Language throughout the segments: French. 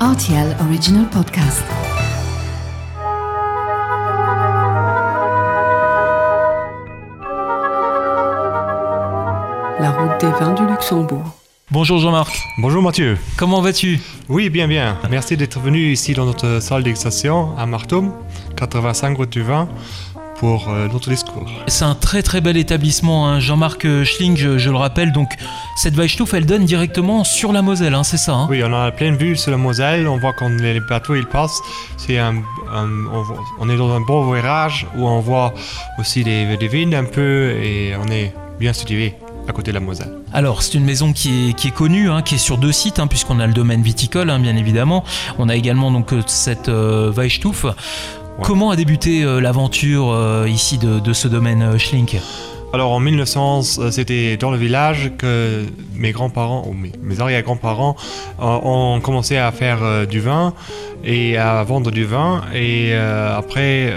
RTL Original Podcast. La route des vins du Luxembourg. Bonjour Jean-Marc, Bonjour Mathieu. comment vas-tu? Oui, bien, bien. Merci d'être venu ici dans notre salle d'excitation à Martum, 85 route du vin, pour euh, notre discours. C'est un très très bel établissement, hein. Jean-Marc euh, Schling, je, je le rappelle, donc cette Weissstuf elle donne directement sur la Moselle, hein, c'est ça hein? Oui, on a pleine vue sur la Moselle. On voit quand les bateaux ils passent, c'est un, un- on, voit- on est dans un beau virage où on voit aussi des, des vignes un peu et on est bien situé à côté de la Moselle. Alors c'est une maison qui est, qui est connue, hein, qui est sur deux sites, hein, puisqu'on a le domaine viticole, hein, bien évidemment. On a également donc euh, cette euh, Comment a débuté euh, l'aventure euh, ici de, de ce domaine euh, Schlink? Alors en 1900, euh, c'était dans le village que mes grands-parents, ou mes, mes arrière-grands-parents, ont commencé à faire du vin et à vendre du vin. Et après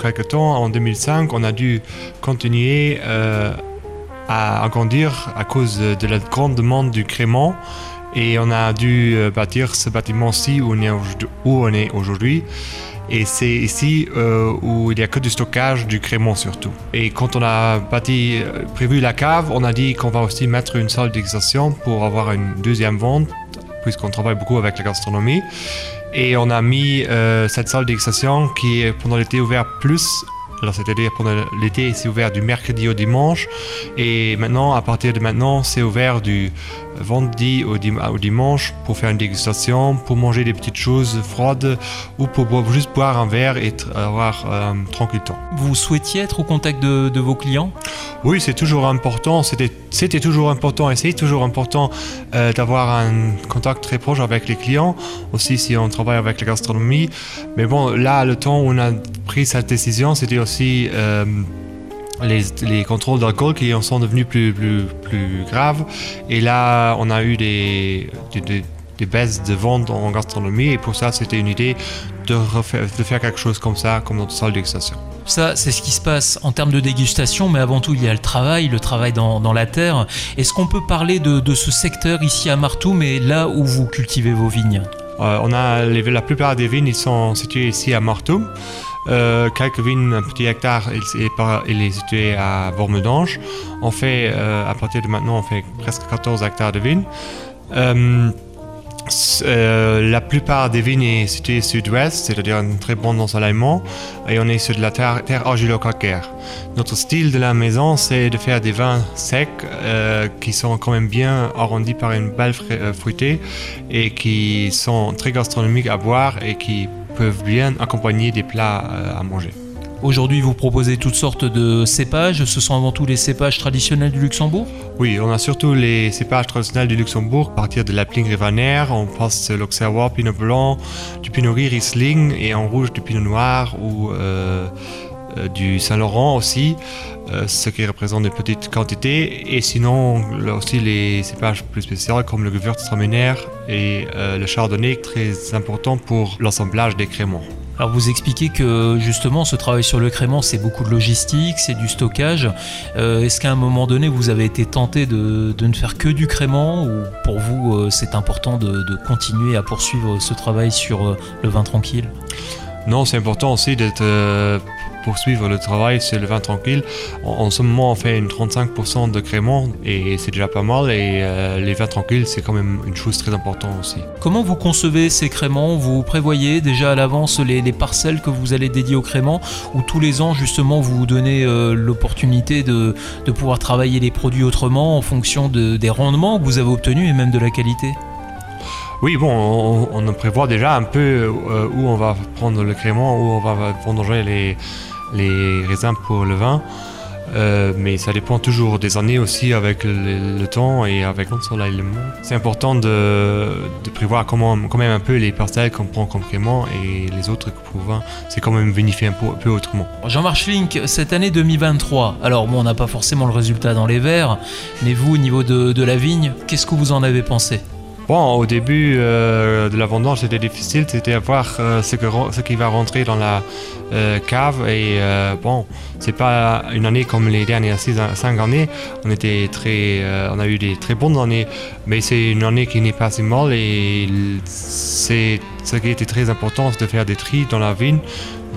quelques temps, en 2005, on a dû continuer à agrandir à cause de la grande demande du crément. Et on a dû euh, bâtir ce bâtiment-ci où on est aujourd'hui-. Et c'est ici euh, où il n'y a que du stockage du crément surtout. Et quand on a euh, prévu la cave, on a dit qu'on va aussi mettre une salle d'excitation pour avoir une deuxième vente, puisqu'on travaille beaucoup avec la gastronomie. Et on a mis cette salle d'excitation qui est pendant l'été ouverte plus. Alors c'est-à-dire pendant l'été c'est ouvert du mercredi au dimanche et maintenant à partir de maintenant c'est ouvert du vendredi au, dim- au dimanche pour faire une dégustation, pour manger des petites choses froides ou pour boire- juste boire un verre et avoir euh, tranquille temps. Vous souhaitiez être au contact de, de vos clients? Oui, c'est toujours important. C'était, c'était toujours important et c'est toujours important euh, d'avoir un contact très proche avec les clients, aussi si on travaille avec la gastronomie. Mais bon, là, le temps où on a pris cette décision, c'était aussi euh, les, les contrôles d'alcool qui en sont devenus plus, plus, plus graves. Et là, on a eu des, des, des- des baisses de vente en gastronomie et pour ça, c'était une idée de, refaire, de faire quelque chose comme ça, comme notre salle d'excitation. Ça, c'est ce qui se passe en termes de dégustation, mais avant tout, il y a le travail, le travail dans, dans la terre. Est-ce qu'on peut parler de, de ce secteur ici à Martoum et là où vous cultivez vos vignes? Euh, on a la plupart des vignes ils sont situées ici à Martoum. Euh, quelques vignes, un petit hectare, il, est situé à Vormedange. On fait, euh, à partir de maintenant, on fait presque 14 hectares de vignes. Euh, euh, la plupart des vignes est située sud-ouest, c'est-à-dire un très bon ensoleillement, et on est sur de la terre, terre argilo-calcaire. Notre style de la maison, c'est de faire des vins secs euh, qui sont quand même bien arrondis par une belle fru- euh, fruitée et qui sont très gastronomiques à boire et qui peuvent bien accompagner des plats euh, à manger. Aujourd'hui, vous proposez toutes sortes de cépages. Ce sont avant tout les cépages traditionnels du Luxembourg? Oui, on a surtout les cépages traditionnels du Luxembourg, à partir de la Pling Rivaner, on passe l'Auxerrois, Pinot Blanc, du Pinot Gris Riesling et en rouge du Pinot Noir ou euh, euh, du Saint-Laurent aussi, euh, ce qui représente une petite quantité. Et sinon, là aussi les cépages plus spéciaux comme le Gewürztraminer et euh, le Chardonnay, très important pour l'assemblage des créments. Alors vous expliquez que justement ce travail sur le crément c'est beaucoup de logistique, c'est du stockage. Euh, Est-ce qu'à un moment donné vous avez été tenté de, de ne faire que du crément ou pour vous euh, c'est important de, de continuer à poursuivre ce travail sur euh, le vin tranquille? Non, c'est important aussi euh, poursuivre le travail sur le vin tranquille. En, en ce moment, on fait une 35% de crément et c'est déjà pas mal. Et euh, les vins tranquilles, c'est quand même une chose très importante aussi. Comment vous concevez ces créments Vous prévoyez déjà à l'avance les, les parcelles que vous allez dédier au crément ou tous les ans justement vous vous donnez euh, l'opportunité de, de pouvoir travailler les produits autrement en fonction de- des rendements que vous avez obtenus et même de la qualité? Oui, bon, on, on prévoit déjà un peu euh, où on va prendre le crément, où on va vendanger les, les raisins pour le vin. Euh, mais ça dépend toujours des années aussi avec le, temps et avec l'ensoleillement. C'est important de, de prévoir comment, quand même un peu les parcelles qu'on prend comme crément et les autres pour vin. C'est quand même un peu, autrement. Jean-Marc Schlink, cette année 2023, alors bon, on n'a pas forcément le résultat dans les verres, mais vous, au niveau de la vigne, qu'est-ce que vous en avez pensé? Bon, au début euh, de la vendange, c'était difficile, c'était à voir euh, ce, qui va rentrer dans la euh, cave. Et bon, c'est pas une année comme les dernières 5 années. On, était très, on a eu des très bonnes années, mais c'est une année qui n'est pas si mal. Et c'est ce qui était très important, c'est de faire des tris dans la vigne,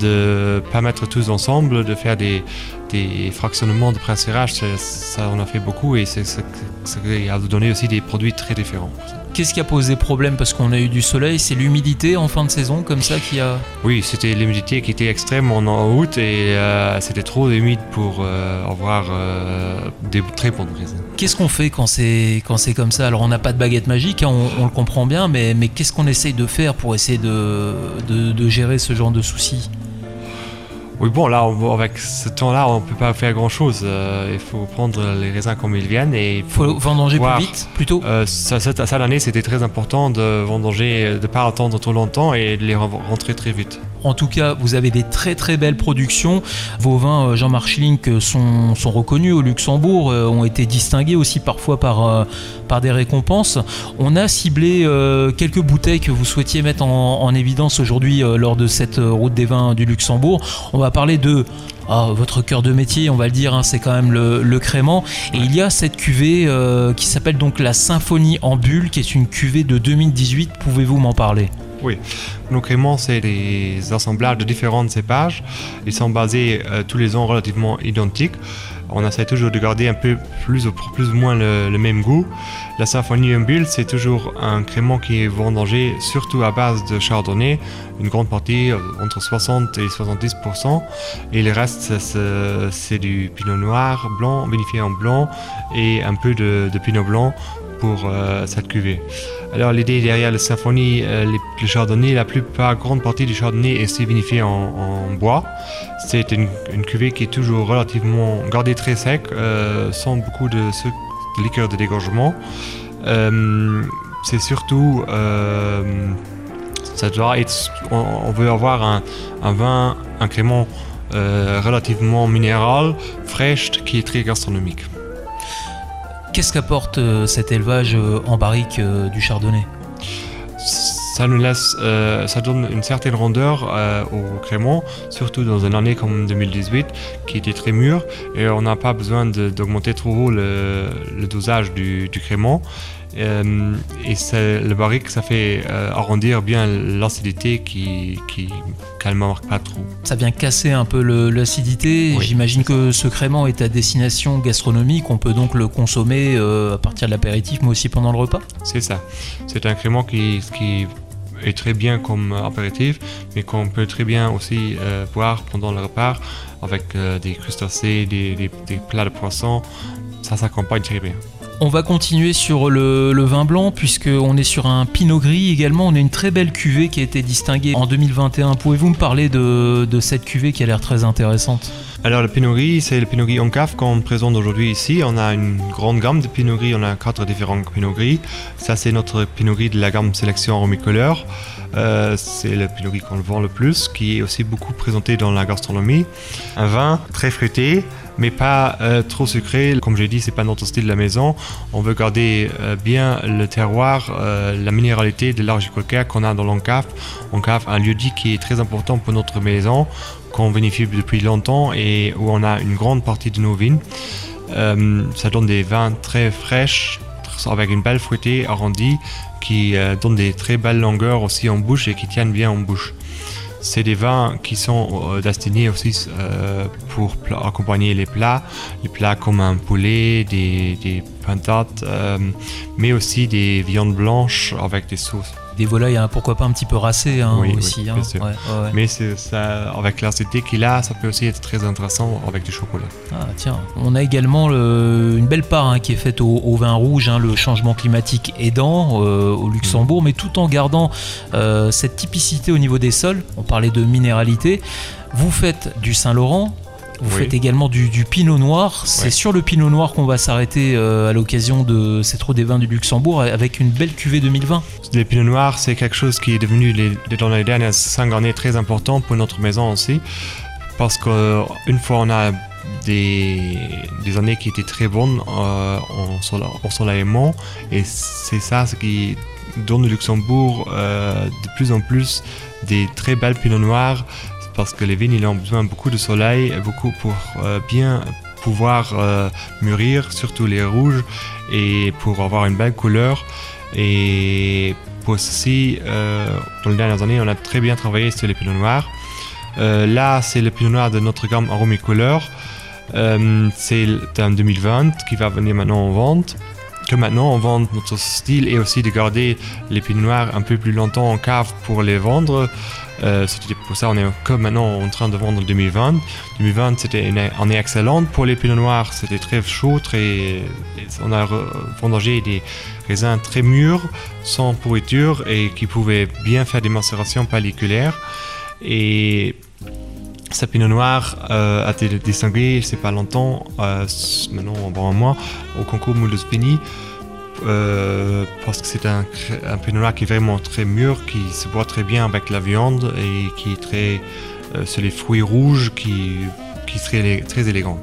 de pas mettre tous ensemble, de faire des, des fractionnements de pressérage. Ça, on a fait beaucoup et c'est qui a donné aussi des produits très différents. Qu'est-ce qui a posé problème? Parce qu'on a eu du soleil, c'est l'humidité en fin de saison comme ça qui a... Oui, c'était l'humidité qui était extrême en août et euh, c'était trop humide pour euh, avoir euh, des très bonnes raisins. Qu'est-ce qu'on fait quand c'est quand c'est comme ça? Alors on n'a pas de baguette magique, hein, on, on, le comprend bien, mais, mais qu'est-ce qu'on essaye de faire pour essayer de, de, de gérer ce genre de soucis? Oui, bon, là, on, avec ce temps-là, on ne peut pas faire grand-chose. Euh, il faut prendre les raisins comme ils viennent et il faut vendanger voir. plus vite, plutôt. Euh, ça, cette, cette année, c'était très important de vendanger, de ne pas attendre trop longtemps et de les rentrer très vite. En tout cas, vous avez des très très belles productions. Vos vins, euh, Jean-Marc Schlink, sont, sont, reconnus au Luxembourg, euh, ont été distingués aussi parfois par, euh, par des récompenses. On a ciblé euh, quelques bouteilles que vous souhaitiez mettre en, en évidence aujourd'hui euh, lors de cette route des vins du Luxembourg. On va parler de ah, votre cœur de métier, on va le dire, hein, c'est quand même le, le, crément. Et il y a cette cuvée euh, qui s'appelle donc la Symphonie en bulle, qui est une cuvée de 2018. Pouvez-vous m'en parler? Nos créments, c'est des assemblages de différentes cépages. Ils sont basés euh, tous les ans relativement identiques. On essaie toujours de garder un peu plus ou, plus ou moins le, même goût. La Symphonie Bulle, c'est toujours un crément qui est vendangé surtout à base de chardonnay, une grande partie euh, entre 60 et 70%. Et le reste, c'est du pinot noir blanc, vinifié en blanc et un peu de pinot blanc pour euh, cette cuvée. Alors l'idée derrière la symphonie, euh, les, le chardonnay, la plupart, grande partie du chardonnay est vinifié en, bois. C'est une, cuvée qui est toujours relativement gardée très sec, euh, sans beaucoup de, de liqueur de dégorgement. C'est surtout, ça doit on, veut avoir un, vin, un crément relativement minéral, fraîche, qui est très gastronomique. Qu'est-ce qu'apporte euh, cet élevage euh, en barrique euh, du chardonnay? Ça nous ça donne une certaine rondeur au crément, surtout dans une année comme 2018 qui était très mûre et on n'a pas besoin d'augmenter trop haut le, le dosage du, du crément. Euh, et le barrique, ça fait euh, arrondir bien l'acidité qui, qui marque pas trop. Ça vient casser un peu l'acidité. Oui, J'imagine que ce crément est à destination gastronomique. On peut donc le consommer euh, à partir de l'apéritif, mais aussi pendant le repas? C'est ça. C'est un crément qui, qui est très bien comme apéritif, mais qu'on peut très bien aussi euh, boire pendant le repas avec euh, des crustacés, des, des, des plats de poisson. Ça s'accompagne très bien. On va continuer sur le, vin blanc puisqu'on est sur un pinot gris également. On a une très belle cuvée qui a été distinguée en 2021. Pouvez-vous me parler de, cette cuvée qui a l'air très intéressante? Alors le Pinot Gris, c'est le Pinot Gris en cave qu'on présente aujourd'hui ici. On a une grande gamme de Pinot Gris, on a quatre différents Pinot Gris. Ça c'est notre Pinot Gris de la gamme sélection Romicoleur. Euh, c'est le Pinot Gris qu'on vend le plus, qui est aussi beaucoup présenté dans la gastronomie. Un vin très fruité, mais pas euh, trop sucré. Comme j'ai dit, c'est pas notre style de la maison. On veut garder euh, bien le terroir, euh, la minéralité de l'argile calcaire qu'on a dans l'encave. Encave, un lieu dit qui est très important pour notre maison, qu'on vinifie depuis longtemps et où on a une grande partie de nos vignes. Ça donne des vins très fraîches, avec une belle fruitée arrondie, qui donnent des très belles longueurs aussi en bouche et qui tiennent bien en bouche. C'est des vins qui sont euh, destinés aussi euh, pour accompagner les plats, les plats comme un poulet, des, des euh, mais aussi des viandes blanches avec des sauces des volailles, hein, pourquoi pas un petit peu racées hein, oui, aussi. Oui, hein. ouais, ouais. Mais ça, avec l'acidité qu'il a, ça peut aussi être très intéressant avec du chocolat. Ah tiens, on a également le, une belle part qui est faite au, au vin rouge, le changement climatique aidant euh, au Luxembourg, mmh. mais tout en gardant euh, cette typicité au niveau des sols. On parlait de minéralité. Vous faites du Saint-Laurent, vous oui. faites également du, du pinot noir. C'est sur le pinot noir qu'on va s'arrêter euh, à l'occasion de cette route des vins du Luxembourg avec une belle cuvée 2020. Le pinot noir, c'est quelque chose qui est devenu les, dans les dernières cinq années très important pour notre maison aussi. Parce qu'une fois on a des, des, années qui étaient très bonnes euh, en, soleillement et c'est ça ce qui dans le Luxembourg euh, de plus en plus des très belles pinots noirs parce que les vignes ils ont besoin beaucoup de soleil, beaucoup pour euh, bien pouvoir euh, mûrir, surtout les rouges, et pour avoir une belle couleur. Et pour ceci, euh, dans les dernières années, on a très bien travaillé sur les pinots noirs. Euh, là, c'est le pinot noir de notre gamme Aromicouleur. Euh, c'est un 2020 qui va venir maintenant en vente. Que maintenant on vend notre style et aussi de garder les pinots noirs un peu plus longtemps en cave pour les vendre. Euh, c'était pour ça on est comme maintenant en train de vendre 2020. 2020 c'était une année excellente pour les pinots noirs. C'était très chaud, très on a vendangé des raisins très mûrs, sans pourriture et qui pouvaient bien faire des macérations pelliculaires. Et ce pinot noir euh, a été distingué, c'est pas longtemps, euh, maintenant avant un mois, au concours Moule de Spini, euh, parce que c'est un, un pinot noir qui est vraiment très mûr, qui se boit très bien avec la viande et qui est très euh, sur les fruits rouges, qui, qui serait élé- très élégant.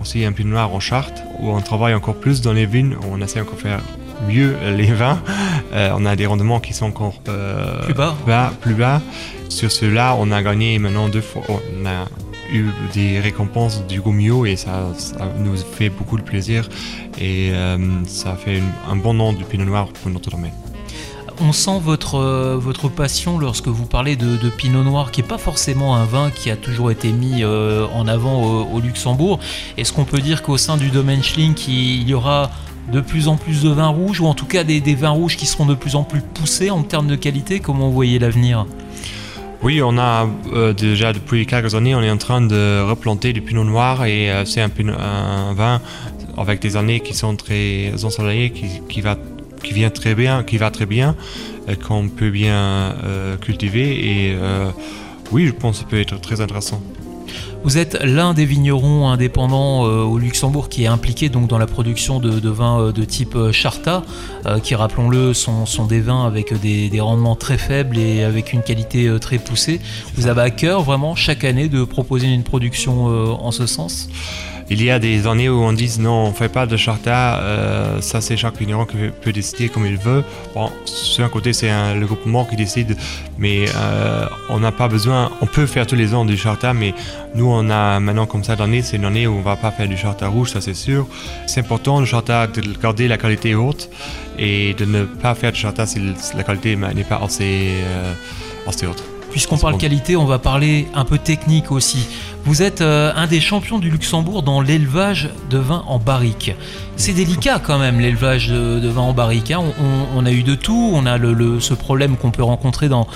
Aussi un pinot noir en charte, où on travaille encore plus dans les vignes, où on essaie encore de faire mieux les vins. Euh, on a des rendements qui sont encore euh, Plus bas. bas, plus bas. Sur ceux-là, on a gagné maintenant deux fois. On a eu des récompenses du Gomio et ça, nous fait beaucoup de plaisir. Et euh, ça fait un bon nom du Pinot Noir pour notre domaine. On sent votre, euh, votre passion lorsque vous parlez de, Pinot Noir, qui n'est pas forcément un vin qui a toujours été mis euh, en avant au, Luxembourg. Est-ce qu'on peut dire qu'au sein du domaine Schlink, il il y aura de plus en plus de vins rouges, ou en tout cas des, des vins rouges qui seront de plus en plus poussés en termes de qualité? Comment vous voyez l'avenir? Oui, on a euh, déjà depuis quelques années, on est en train de replanter du Pinot Noir et euh, c'est un, un vin avec des années qui sont très ensoleillées, qui, qui va qui vient très bien, qui va très bien, euh, qu'on peut bien cultiver et oui, je pense que ça peut être très intéressant. Vous êtes l'un des vignerons indépendants euh, au Luxembourg qui est impliqué donc dans la production de, vins euh, de type euh, Charta, qui rappelons-le sont, des vins avec des, rendements très faibles et avec une qualité très poussée. Vous avez à cœur vraiment chaque année de proposer une production en ce sens? Il y a des années où on dit non, on fait pas de charta, euh, ça c'est chaque vigneron qui peut décider comme il veut. Bon, sur un côté c'est le groupement qui décide, mais euh, on n'a pas besoin, on peut faire tous les ans du charta, mais nous on a maintenant comme ça d'année, c'est une année où on va pas faire du charta rouge, ça c'est sûr. C'est important le charta de garder la qualité haute et de ne pas faire de charta si la qualité n'est pas assez, euh, assez haute. Puisqu'on parle qualité, on va parler un peu technique aussi. Vous êtes euh, un des champions du Luxembourg dans l'élevage de vin en barrique. C'est délicat quand même l'élevage de, de vin en barrique. hein. On, a eu de tout. On a le, ce problème qu'on peut rencontrer dans,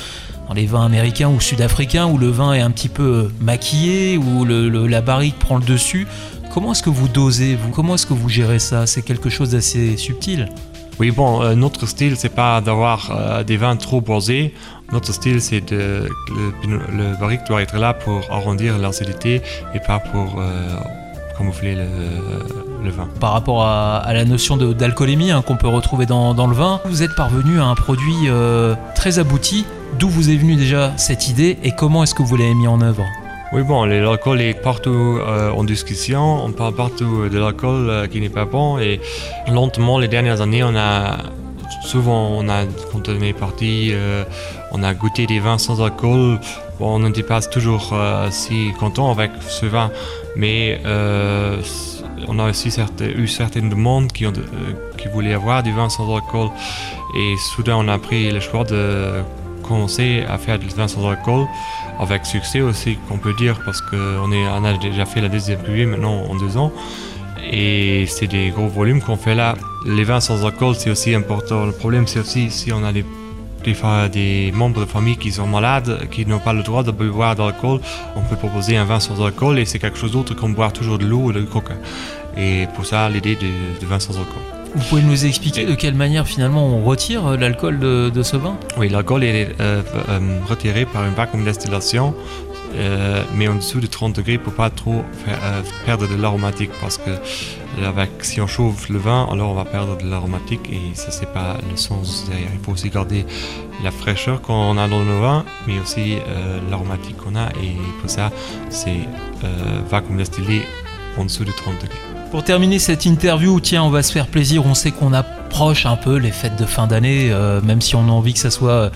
dans les vins américains ou sud-africains où le vin est un petit peu euh, maquillé, où la barrique prend le dessus. Comment est-ce que vous dosez vous? Comment est-ce que vous gérez ça? C'est quelque chose d'assez subtil. Oui, bon, euh, notre style, c'est pas d'avoir euh, des vins trop boisés. Notre style, c'est de. Le, le barrique doit être là pour arrondir l'acidité et pas pour euh, camoufler le, le vin. par rapport à, la notion d'alcoolémie hein, qu'on peut retrouver dans, dans le vin. Vous êtes parvenu à un produit euh, très abouti. D'où vous est venue déjà cette idée et comment est-ce que vous l'avez mis en œuvre? Oui, bon, l'alcool est partout euh, en discussion. On parle partout de l'alcool euh, qui n'est pas bon. Et lentement, les dernières années, on a. Souvent, on a, quand on est parti, euh, on a goûté des vins sans alcool. On n'était pas toujours euh, si content avec ce vin, mais euh, on a aussi certes- eu certaines demandes euh, qui voulaient avoir du vin sans alcool. Et soudain, on a pris le choix de commencer à faire du vin sans alcool avec succès aussi qu'on peut dire parce qu'on on a déjà fait la deuxième cuvée maintenant en deux ans et c'est des gros volumes qu'on fait là. Les vins sans alcool c'est aussi important. Le problème c'est aussi si on a des, des, membres de famille qui sont malades, qui n'ont pas le droit de boire d'alcool, on peut proposer un vin sans alcool et c'est quelque chose d'autre qu'on boire toujours de l'eau ou du coca. Et pour ça l'idée de, de vin sans alcool. Vous pouvez nous expliquer de quelle manière finalement on retire euh, l'alcool de, de ce vin? Oui, l'alcool est euh, euh, retiré par une vacuum distillation, euh, mais en dessous de 30 degrés pour pas trop faire- euh, perdre de l'aromatique parce que avec, si on chauffe le vin, alors on va perdre de l'aromatique et ça c'est pas le sens derrière. Il faut aussi garder la fraîcheur qu'on a dans nos vins, mais aussi l'aromatique qu'on a et pour ça c'est vacuum distillé en dessous de 30 degrés. Pour terminer cette interview, tiens, on va se faire plaisir. On sait qu'on approche un peu les fêtes de fin d'année, euh, même si on a envie que ça soit euh,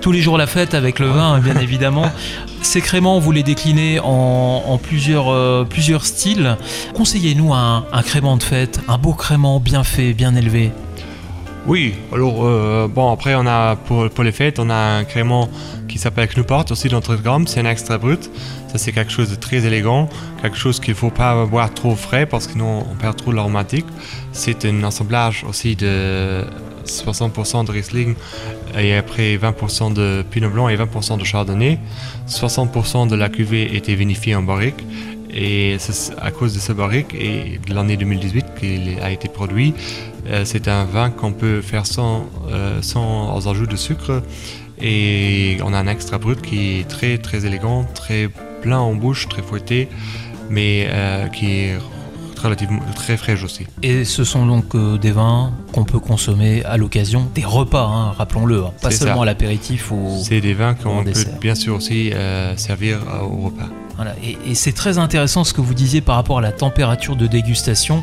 tous les jours la fête avec le vin, bien évidemment. Ces créments, vous les déclinez en, en plusieurs, euh, plusieurs styles. Conseillez-nous un, un crément de fête, un beau crément bien fait, bien élevé. Oui, alors bon après on a pour, pour les fêtes on a un crément qui s'appelle Knuppert aussi dans 30 grammes, c'est un extra brut. C'est quelque chose de très élégant, quelque chose qu'il faut pas boire trop frais parce que sinon on perd trop l'aromatique. C'est un assemblage aussi de 60% de Riesling et après 20% de Pinot Blanc et 20% de Chardonnay. 60% de la cuvée était vinifiée en barrique et c'est à cause de ce barrique et de l'année 2018 qu'il a été produit, euh, c'est un vin qu'on peut faire sans, euh, sans ajout de sucre. Et on a un extra brut qui est très très élégant, très plein en bouche, très fouetté, mais euh, qui est relativement très fraîche aussi. Et ce sont donc euh, des vins qu'on peut consommer à l'occasion des repas, hein, rappelons-le, hein, pas seulement ça. à l'apéritif ou. C'est des vins qu'on peut bien sûr aussi euh, servir au repas. Voilà. Et, et c'est très intéressant ce que vous disiez par rapport à la température de dégustation.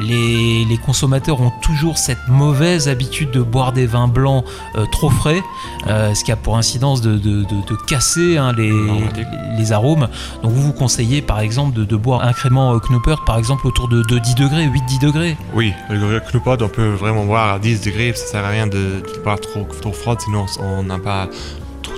Les, les consommateurs ont toujours cette mauvaise habitude de boire des vins blancs euh, trop frais, euh, ce qui a pour incidence de, de- de- de casser hein, les, arômes. Donc vous vous conseillez par exemple de, boire un crément euh, Knopper par exemple autour de, de 10 degrés, 8-10 degrés. Oui, le Knoupad, on peut vraiment boire à 10 degrés, ça sert à rien de, de boire trop, trop froid, sinon on n'a pas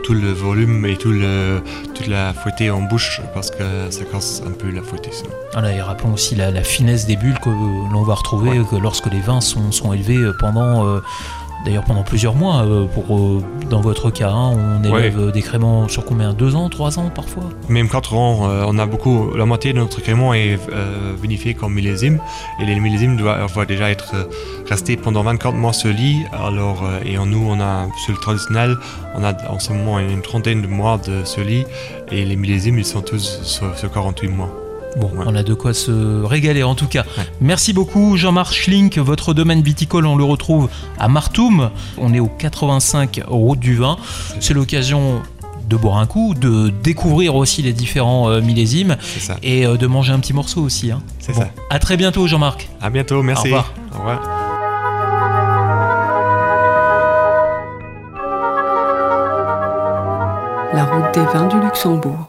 tout, le volume et tout le, toute la fouettée en bouche parce que ça casse un peu la fouettée sinon. Voilà, et rappelons aussi la, la finesse des bulles que l'on va retrouver Ouais. que lorsque les vins sont, sont élevés euh, pendant, euh, d'ailleurs pendant plusieurs mois. euh, pour, euh, dans votre cas, hein, on élève euh, des créments sur combien? Deux ans, trois ans parfois? Même 4 ans, on a beaucoup, la moitié de notre crément est vinifié comme millésime et les millésimes doivent, déjà être restés pendant 24 mois sur lit. Alors, et en nous, on a sur le traditionnel, on a en ce moment une trentaine de mois de ce lit et les millésimes ils sont tous sur, sur 48 mois. Bon, Ouais. on a de quoi se régaler en tout cas. Ouais. Merci beaucoup Jean-Marc Schlink. Votre domaine viticole, on le retrouve à Martoum. On est au 85 route du vin. C'est l'occasion de boire un coup, de découvrir aussi les différents euh, millésimes C'est ça. et euh, de manger un petit morceau aussi. hein. C'est Bon, ça. À très bientôt Jean-Marc. À bientôt, merci. revoir. Au revoir. La route des vins du Luxembourg.